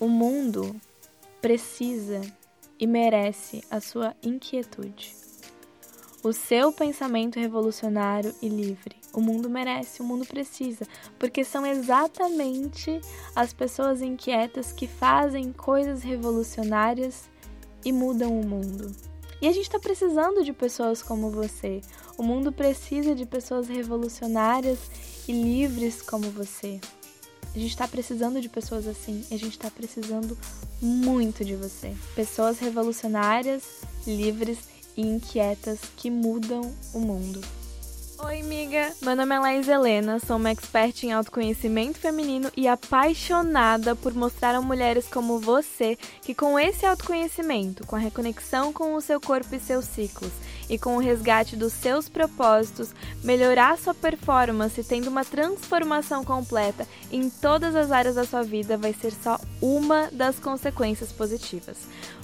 O mundo precisa e merece a sua inquietude. O seu pensamento revolucionário e livre. O mundo merece, o mundo precisa, porque são exatamente as pessoas inquietas que fazem coisas revolucionárias e mudam o mundo. E a gente está precisando de pessoas como você. O mundo precisa de pessoas revolucionárias e livres como você. A gente está precisando de pessoas assim. E a gente está precisando muito de você. Pessoas revolucionárias, livres e inquietas que mudam o mundo. Oi, amiga! Meu nome é Laís Helena, sou uma expert em autoconhecimento feminino e apaixonada por mostrar a mulheres como você que, com esse autoconhecimento, com a reconexão com o seu corpo e seus ciclos e com o resgate dos seus propósitos, melhorar sua performance tendo uma transformação completa em todas as áreas da sua vida vai ser só uma das consequências positivas.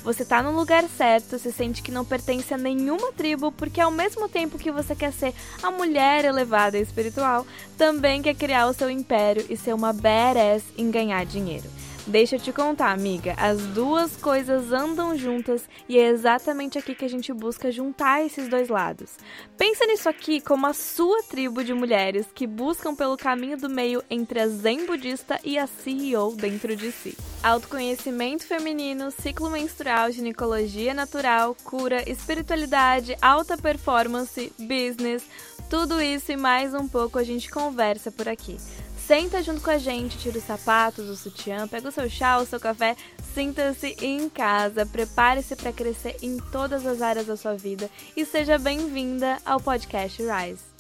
Você está no lugar certo, se sente que não pertence a nenhuma tribo, porque ao mesmo tempo que você quer ser a mulher elevada e espiritual, também quer criar o seu império e ser uma badass em ganhar dinheiro. Deixa eu te contar, amiga, as duas coisas andam juntas e é exatamente aqui que a gente busca juntar esses dois lados. Pensa nisso aqui como a sua tribo de mulheres que buscam pelo caminho do meio entre a zen budista e a CEO dentro de si. Autoconhecimento feminino, ciclo menstrual, ginecologia natural, cura, espiritualidade, alta performance, business, tudo isso e mais um pouco a gente conversa por aqui. Senta junto com a gente, tira os sapatos, o sutiã, pega o seu chá, o seu café, sinta-se em casa, prepare-se para crescer em todas as áreas da sua vida e seja bem-vinda ao podcast Rise.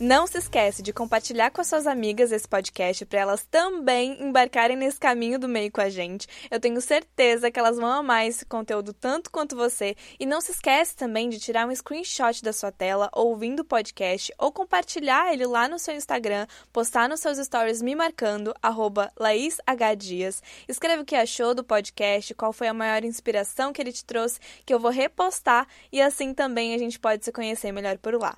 Não se esquece de compartilhar com as suas amigas esse podcast para elas também embarcarem nesse caminho do meio com a gente. Eu tenho certeza que elas vão amar esse conteúdo tanto quanto você. E não se esquece também de tirar um screenshot da sua tela ouvindo o podcast ou compartilhar ele lá no seu Instagram, postar nos seus stories me marcando, arroba LaísHDias. Escreve o que achou do podcast, qual foi a maior inspiração que ele te trouxe, que eu vou repostar e assim também a gente pode se conhecer melhor por lá.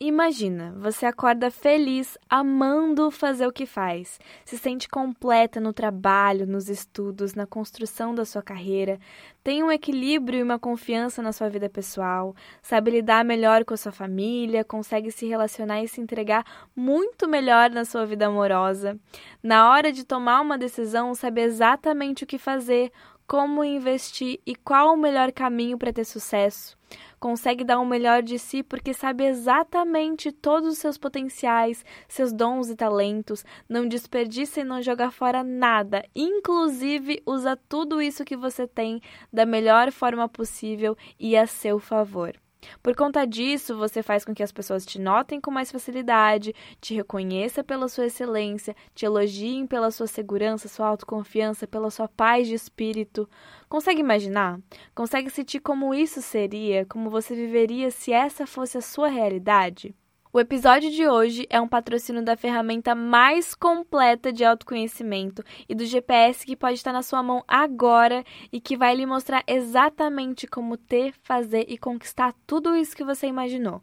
Imagina, você acorda feliz, amando fazer o que faz, se sente completa no trabalho, nos estudos, na construção da sua carreira, tem um equilíbrio e uma confiança na sua vida pessoal, sabe lidar melhor com a sua família, consegue se relacionar e se entregar muito melhor na sua vida amorosa. Na hora de tomar uma decisão, sabe exatamente o que fazer, como investir e qual o melhor caminho para ter sucesso. Consegue dar o melhor de si porque sabe exatamente todos os seus potenciais, seus dons e talentos, não desperdiça e não joga fora nada, inclusive usa tudo isso que você tem da melhor forma possível e a seu favor. Por conta disso, você faz com que as pessoas te notem com mais facilidade, te reconheça pela sua excelência, te elogiem pela sua segurança, sua autoconfiança, pela sua paz de espírito. Consegue imaginar? Consegue sentir como isso seria, como você viveria se essa fosse a sua realidade? O episódio de hoje é um patrocínio da ferramenta mais completa de autoconhecimento e do GPS que pode estar na sua mão agora e que vai lhe mostrar exatamente como ter, fazer e conquistar tudo isso que você imaginou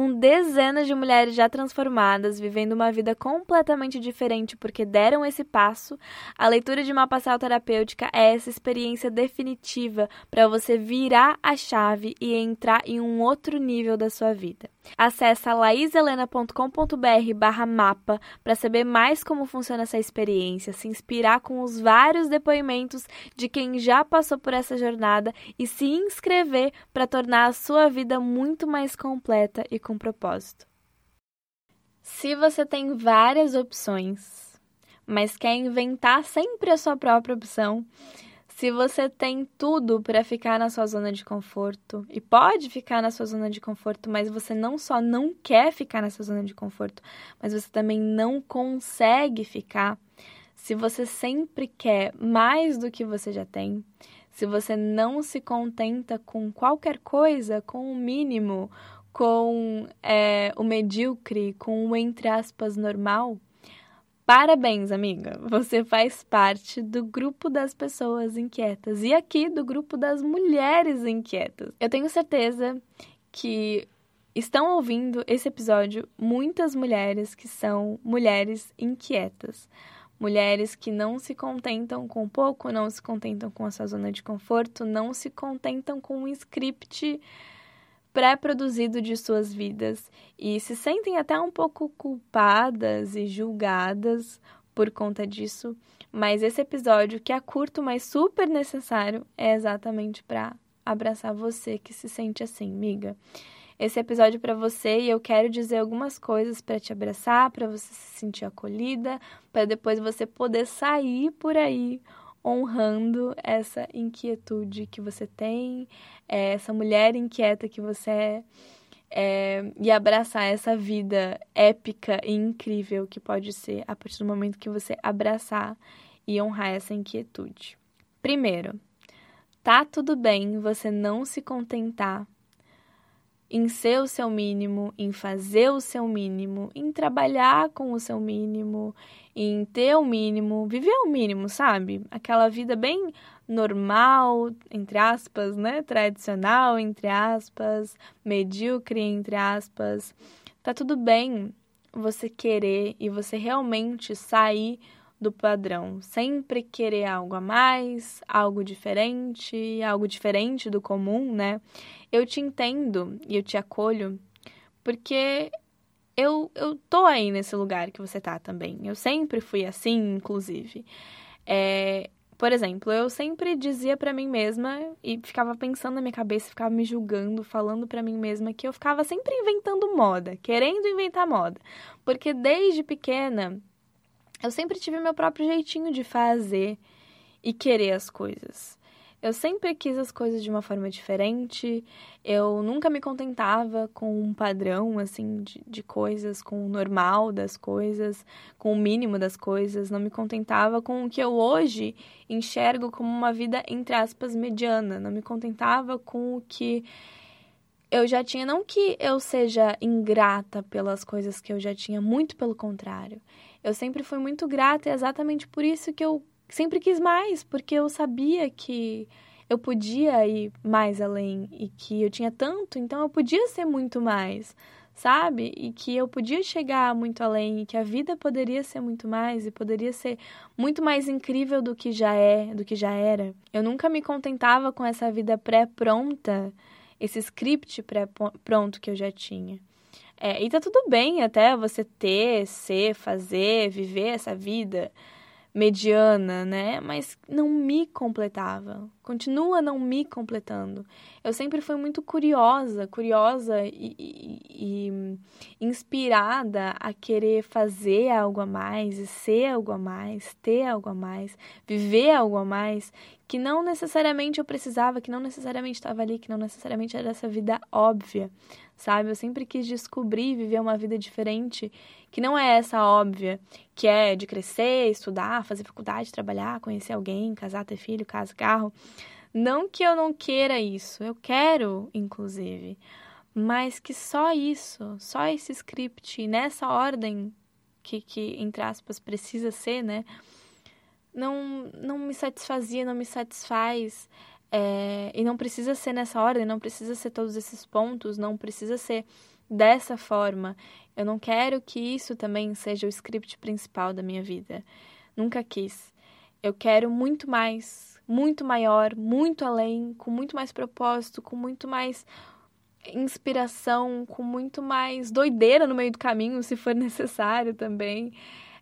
com dezenas de mulheres já transformadas, vivendo uma vida completamente diferente porque deram esse passo, a leitura de mapa astral terapêutica é essa experiência definitiva para você virar a chave e entrar em um outro nível da sua vida. Acesse laiselena.com.br barra mapa para saber mais como funciona essa experiência, se inspirar com os vários depoimentos de quem já passou por essa jornada e se inscrever para tornar a sua vida muito mais completa e com propósito. Se você tem várias opções, mas quer inventar sempre a sua própria opção, se você tem tudo para ficar na sua zona de conforto e pode ficar na sua zona de conforto, mas você não só não quer ficar nessa zona de conforto, mas você também não consegue ficar. Se você sempre quer mais do que você já tem, se você não se contenta com qualquer coisa, com o mínimo, com é, o medíocre, com o entre aspas normal, parabéns, amiga! Você faz parte do grupo das pessoas inquietas e aqui do grupo das mulheres inquietas. Eu tenho certeza que estão ouvindo esse episódio muitas mulheres que são mulheres inquietas mulheres que não se contentam com pouco, não se contentam com a sua zona de conforto, não se contentam com um script pré-produzido de suas vidas e se sentem até um pouco culpadas e julgadas por conta disso. Mas esse episódio, que é curto, mas super necessário, é exatamente para abraçar você que se sente assim, miga. Esse episódio é para você e eu quero dizer algumas coisas para te abraçar, para você se sentir acolhida, para depois você poder sair por aí honrando essa inquietude que você tem, é, essa mulher inquieta que você é, é, e abraçar essa vida épica e incrível que pode ser a partir do momento que você abraçar e honrar essa inquietude. Primeiro, tá tudo bem você não se contentar em ser o seu mínimo, em fazer o seu mínimo, em trabalhar com o seu mínimo, em ter o mínimo, viver o mínimo, sabe? Aquela vida bem normal, entre aspas, né? Tradicional, entre aspas, medíocre, entre aspas. Tá tudo bem você querer e você realmente sair do padrão, sempre querer algo a mais, algo diferente, algo diferente do comum, né? Eu te entendo e eu te acolho porque eu, eu tô aí nesse lugar que você tá também. Eu sempre fui assim, inclusive. É, por exemplo, eu sempre dizia para mim mesma e ficava pensando na minha cabeça, ficava me julgando, falando para mim mesma que eu ficava sempre inventando moda, querendo inventar moda. Porque desde pequena eu sempre tive meu próprio jeitinho de fazer e querer as coisas. Eu sempre quis as coisas de uma forma diferente, eu nunca me contentava com um padrão, assim, de, de coisas, com o normal das coisas, com o mínimo das coisas, não me contentava com o que eu hoje enxergo como uma vida, entre aspas, mediana, não me contentava com o que eu já tinha, não que eu seja ingrata pelas coisas que eu já tinha, muito pelo contrário. Eu sempre fui muito grata e é exatamente por isso que eu sempre quis mais, porque eu sabia que eu podia ir mais além e que eu tinha tanto, então eu podia ser muito mais, sabe? E que eu podia chegar muito além e que a vida poderia ser muito mais e poderia ser muito mais incrível do que já é, do que já era. Eu nunca me contentava com essa vida pré-pronta, esse script pré-pronto que eu já tinha. É, e tá tudo bem até você ter, ser, fazer, viver essa vida mediana, né? Mas não me completava. Continua não me completando. Eu sempre fui muito curiosa, curiosa e, e, e, inspirada a querer fazer algo a mais, e ser algo a mais, ter algo a mais, viver algo a mais, que não necessariamente eu precisava, que não necessariamente estava ali, que não necessariamente era essa vida óbvia sabe? Eu sempre quis descobrir, viver uma vida diferente, que não é essa óbvia, que é de crescer, estudar, fazer faculdade, trabalhar, conhecer alguém, casar, ter filho, casa, carro. Não que eu não queira isso, eu quero, inclusive, mas que só isso, só esse script, nessa ordem que, que entre aspas, precisa ser, né? Não, não me satisfazia, não me satisfaz. É, e não precisa ser nessa ordem, não precisa ser todos esses pontos, não precisa ser dessa forma. Eu não quero que isso também seja o script principal da minha vida. Nunca quis. Eu quero muito mais, muito maior, muito além, com muito mais propósito, com muito mais inspiração, com muito mais doideira no meio do caminho, se for necessário também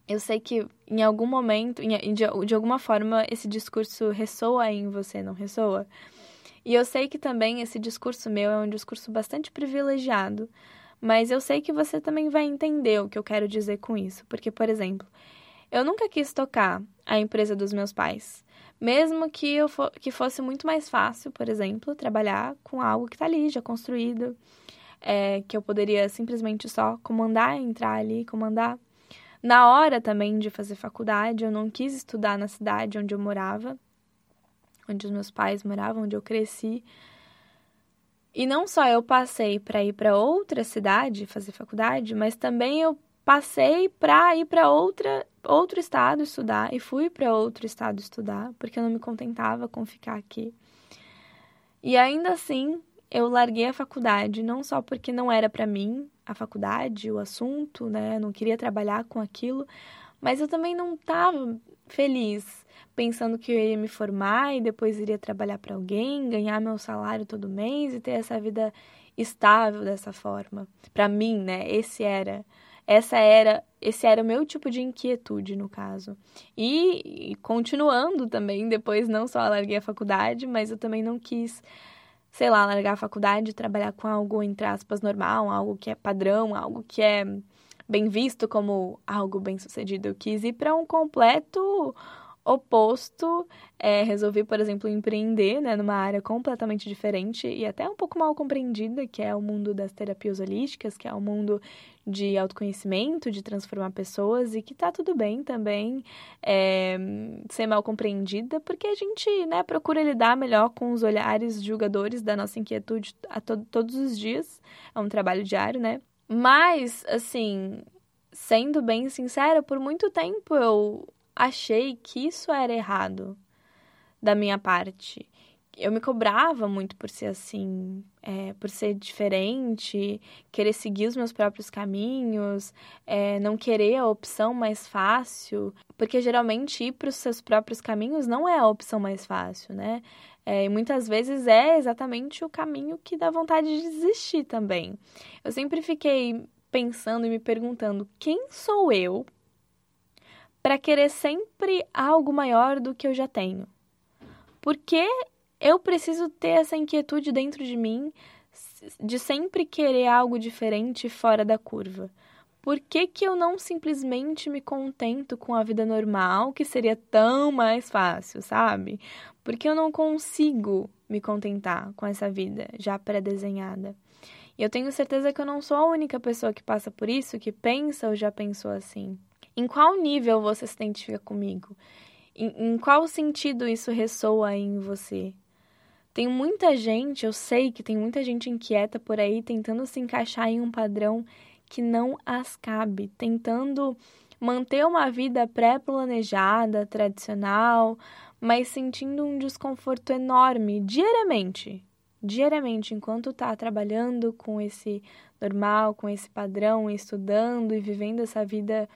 eu sei que em algum momento, de, alguma forma, esse discurso ressoa em você, não ressoa? E eu sei que também esse discurso meu é um discurso bastante privilegiado, mas eu sei que você também vai entender o que eu quero dizer com isso. Porque, por exemplo, eu nunca quis tocar a empresa dos meus pais. Mesmo que, eu que fosse muito mais fácil, por exemplo, trabalhar com algo que está ali, já construído, é, que eu poderia simplesmente só comandar, entrar ali, comandar. Na hora também de fazer faculdade, eu não quis estudar na cidade onde eu morava, onde os meus pais moravam, onde eu cresci. E não só eu passei para ir para outra cidade fazer faculdade, mas também eu passei para ir para outra outro estado estudar e fui para outro estado estudar, porque eu não me contentava com ficar aqui. E ainda assim, eu larguei a faculdade, não só porque não era para mim, a faculdade, o assunto, né? não queria trabalhar com aquilo, Mas eu também não estava feliz pensando que eu ia me formar e depois iria trabalhar para alguém, ganhar meu salário todo mês e ter essa vida estável dessa forma. Para mim, né, esse era essa era esse era o meu tipo de inquietude no caso. E, e continuando também, depois não só larguei a faculdade, mas eu também não quis sei lá, largar a faculdade e trabalhar com algo, entre aspas, normal, algo que é padrão, algo que é bem visto como algo bem sucedido. Eu quis ir para um completo oposto, é, resolvi, por exemplo, empreender né, numa área completamente diferente e até um pouco mal compreendida, que é o mundo das terapias holísticas, que é o mundo de autoconhecimento, de transformar pessoas e que tá tudo bem também é, ser mal compreendida, porque a gente né, procura lidar melhor com os olhares julgadores da nossa inquietude a to todos os dias. É um trabalho diário, né? Mas, assim, sendo bem sincera, por muito tempo eu achei que isso era errado da minha parte. Eu me cobrava muito por ser assim, é, por ser diferente, querer seguir os meus próprios caminhos, é, não querer a opção mais fácil, porque geralmente ir para os seus próprios caminhos não é a opção mais fácil, né? É, e muitas vezes é exatamente o caminho que dá vontade de desistir também. Eu sempre fiquei pensando e me perguntando: quem sou eu para querer sempre algo maior do que eu já tenho? Porque eu preciso ter essa inquietude dentro de mim de sempre querer algo diferente fora da curva. Por que, que eu não simplesmente me contento com a vida normal, que seria tão mais fácil, sabe? Porque eu não consigo me contentar com essa vida já pré-desenhada. E eu tenho certeza que eu não sou a única pessoa que passa por isso, que pensa ou já pensou assim. Em qual nível você se identifica comigo? Em, em qual sentido isso ressoa em você? Tem muita gente, eu sei que tem muita gente inquieta por aí tentando se encaixar em um padrão que não as cabe, tentando manter uma vida pré-planejada, tradicional, mas sentindo um desconforto enorme diariamente. Diariamente, enquanto está trabalhando com esse normal, com esse padrão, estudando e vivendo essa vida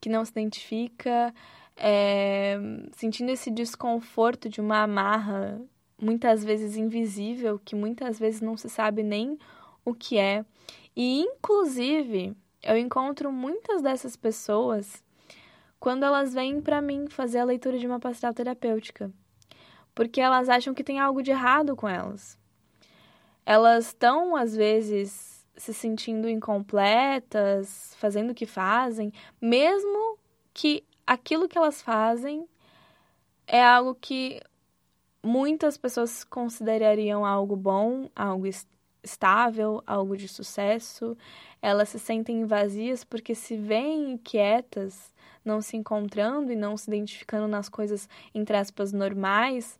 que não se identifica, é, sentindo esse desconforto de uma amarra muitas vezes invisível, que muitas vezes não se sabe nem o que é. E, inclusive, eu encontro muitas dessas pessoas quando elas vêm para mim fazer a leitura de uma pastoral terapêutica, porque elas acham que tem algo de errado com elas. Elas estão, às vezes, se sentindo incompletas, fazendo o que fazem, mesmo que aquilo que elas fazem é algo que muitas pessoas considerariam algo bom, algo estável, algo de sucesso. Elas se sentem vazias porque se veem quietas, não se encontrando e não se identificando nas coisas, entre aspas, normais.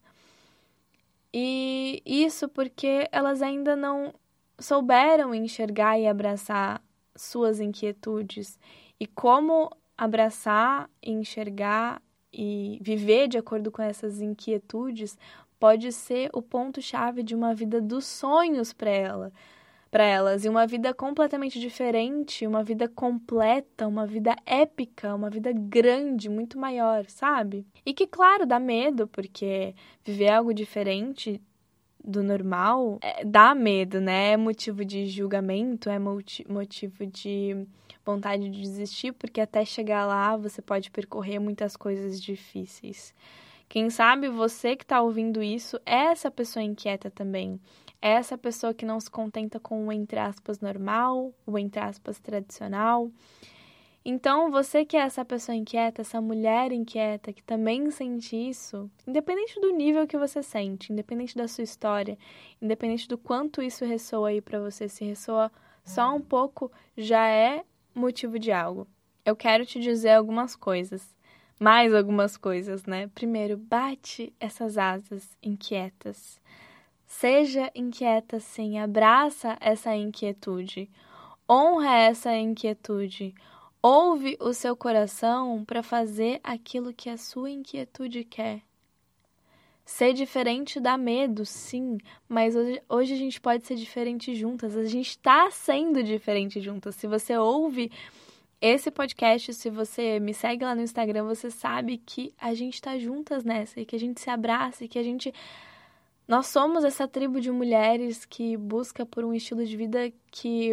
E isso porque elas ainda não souberam enxergar e abraçar suas inquietudes e como abraçar, enxergar e viver de acordo com essas inquietudes pode ser o ponto chave de uma vida dos sonhos para ela, para elas e uma vida completamente diferente, uma vida completa, uma vida épica, uma vida grande, muito maior, sabe? E que claro, dá medo, porque viver algo diferente do normal, é, dá medo, né? É motivo de julgamento, é motivo de vontade de desistir, porque até chegar lá você pode percorrer muitas coisas difíceis. Quem sabe você que está ouvindo isso é essa pessoa inquieta também. É essa pessoa que não se contenta com o entre aspas normal, o entre aspas tradicional então, você que é essa pessoa inquieta, essa mulher inquieta que também sente isso, independente do nível que você sente, independente da sua história, independente do quanto isso ressoa aí para você, se ressoa só um pouco, já é motivo de algo. Eu quero te dizer algumas coisas, mais algumas coisas, né? Primeiro, bate essas asas inquietas. Seja inquieta sim, abraça essa inquietude. Honra essa inquietude Ouve o seu coração para fazer aquilo que a sua inquietude quer. Ser diferente dá medo, sim, mas hoje, hoje a gente pode ser diferente juntas. A gente está sendo diferente juntas. Se você ouve Esse podcast, se você me segue lá no Instagram, você sabe que a gente tá juntas nessa e que a gente se abraça e que a gente. Nós somos essa tribo de mulheres que busca por um estilo de vida que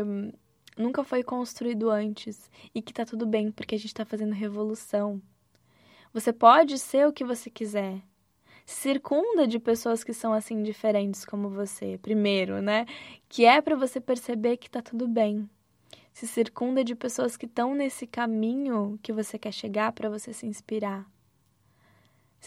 nunca foi construído antes e que tá tudo bem porque a gente tá fazendo revolução. Você pode ser o que você quiser. circunda de pessoas que são assim diferentes como você, primeiro, né? Que é para você perceber que tá tudo bem se circunda de pessoas que estão nesse caminho que você quer chegar para você se inspirar.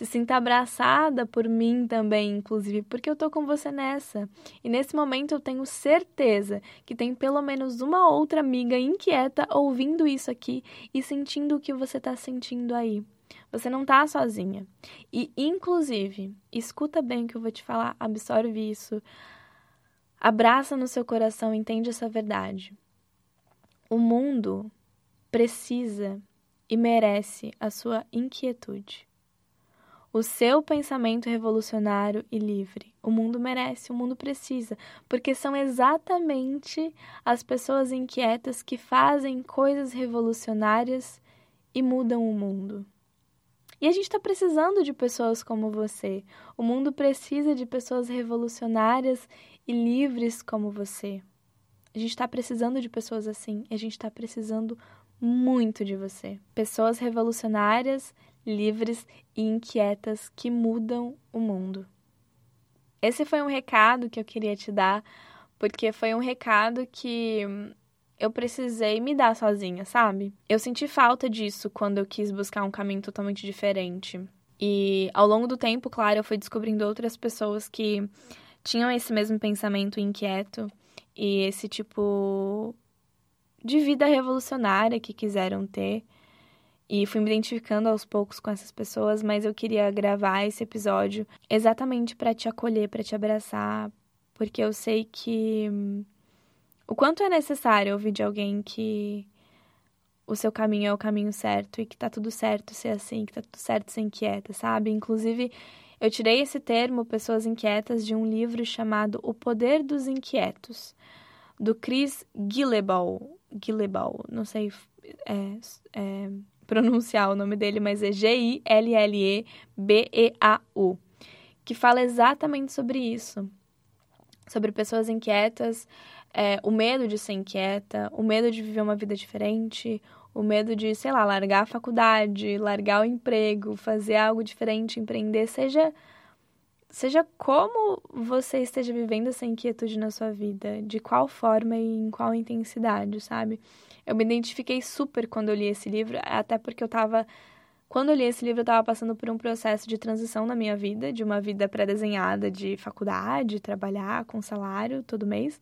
Se sinta abraçada por mim também, inclusive, porque eu tô com você nessa. E nesse momento eu tenho certeza que tem pelo menos uma outra amiga inquieta ouvindo isso aqui e sentindo o que você tá sentindo aí. Você não tá sozinha. E, inclusive, escuta bem o que eu vou te falar, absorve isso. Abraça no seu coração, entende essa verdade. O mundo precisa e merece a sua inquietude. O seu pensamento revolucionário e livre. O mundo merece, o mundo precisa, porque são exatamente as pessoas inquietas que fazem coisas revolucionárias e mudam o mundo. E a gente está precisando de pessoas como você. O mundo precisa de pessoas revolucionárias e livres como você. A gente está precisando de pessoas assim. A gente está precisando muito de você. Pessoas revolucionárias, livres e inquietas que mudam o mundo. Esse foi um recado que eu queria te dar, porque foi um recado que eu precisei me dar sozinha, sabe? Eu senti falta disso quando eu quis buscar um caminho totalmente diferente. E ao longo do tempo, claro, eu fui descobrindo outras pessoas que tinham esse mesmo pensamento inquieto e esse tipo de vida revolucionária que quiseram ter. E fui me identificando aos poucos com essas pessoas, mas eu queria gravar esse episódio exatamente para te acolher, para te abraçar, porque eu sei que o quanto é necessário ouvir de alguém que o seu caminho é o caminho certo e que tá tudo certo ser assim, que tá tudo certo ser inquieta, sabe? Inclusive, eu tirei esse termo, pessoas inquietas, de um livro chamado O Poder dos Inquietos, do Chris Gilleball. Gilleball, não sei é, é, pronunciar o nome dele, mas é G-I-L-L-E-B-E-A-U, que fala exatamente sobre isso. Sobre pessoas inquietas, é, o medo de ser inquieta, o medo de viver uma vida diferente, o medo de, sei lá, largar a faculdade, largar o emprego, fazer algo diferente, empreender, seja seja como você esteja vivendo essa inquietude na sua vida, de qual forma e em qual intensidade, sabe? Eu me identifiquei super quando eu li esse livro, até porque eu tava quando eu li esse livro, eu estava passando por um processo de transição na minha vida, de uma vida pré-desenhada de faculdade, trabalhar com salário todo mês,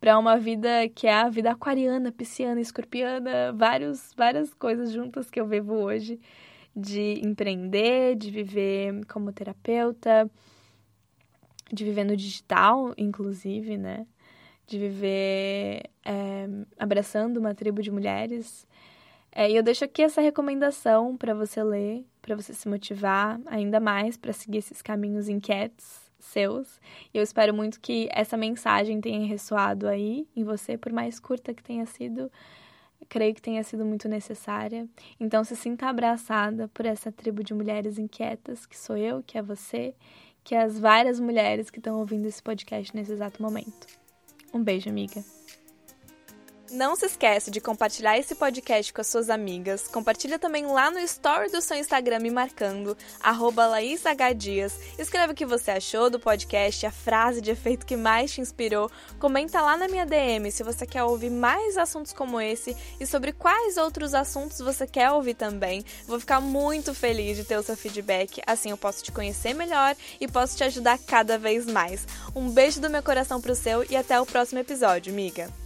para uma vida que é a vida aquariana, pisciana, escorpiana, vários, várias coisas juntas que eu vivo hoje, de empreender, de viver como terapeuta, de viver no digital, inclusive, né? De viver é, abraçando uma tribo de mulheres. É, e eu deixo aqui essa recomendação para você ler, para você se motivar ainda mais para seguir esses caminhos inquietos seus. E eu espero muito que essa mensagem tenha ressoado aí em você, por mais curta que tenha sido. Creio que tenha sido muito necessária. Então, se sinta abraçada por essa tribo de mulheres inquietas, que sou eu, que é você, que é as várias mulheres que estão ouvindo esse podcast nesse exato momento. Um beijo, amiga. Não se esquece de compartilhar esse podcast com as suas amigas. Compartilha também lá no story do seu Instagram me marcando, LaísHDias. Escreve o que você achou do podcast, a frase de efeito que mais te inspirou. Comenta lá na minha DM se você quer ouvir mais assuntos como esse e sobre quais outros assuntos você quer ouvir também. Vou ficar muito feliz de ter o seu feedback, assim eu posso te conhecer melhor e posso te ajudar cada vez mais. Um beijo do meu coração pro seu e até o próximo episódio, amiga.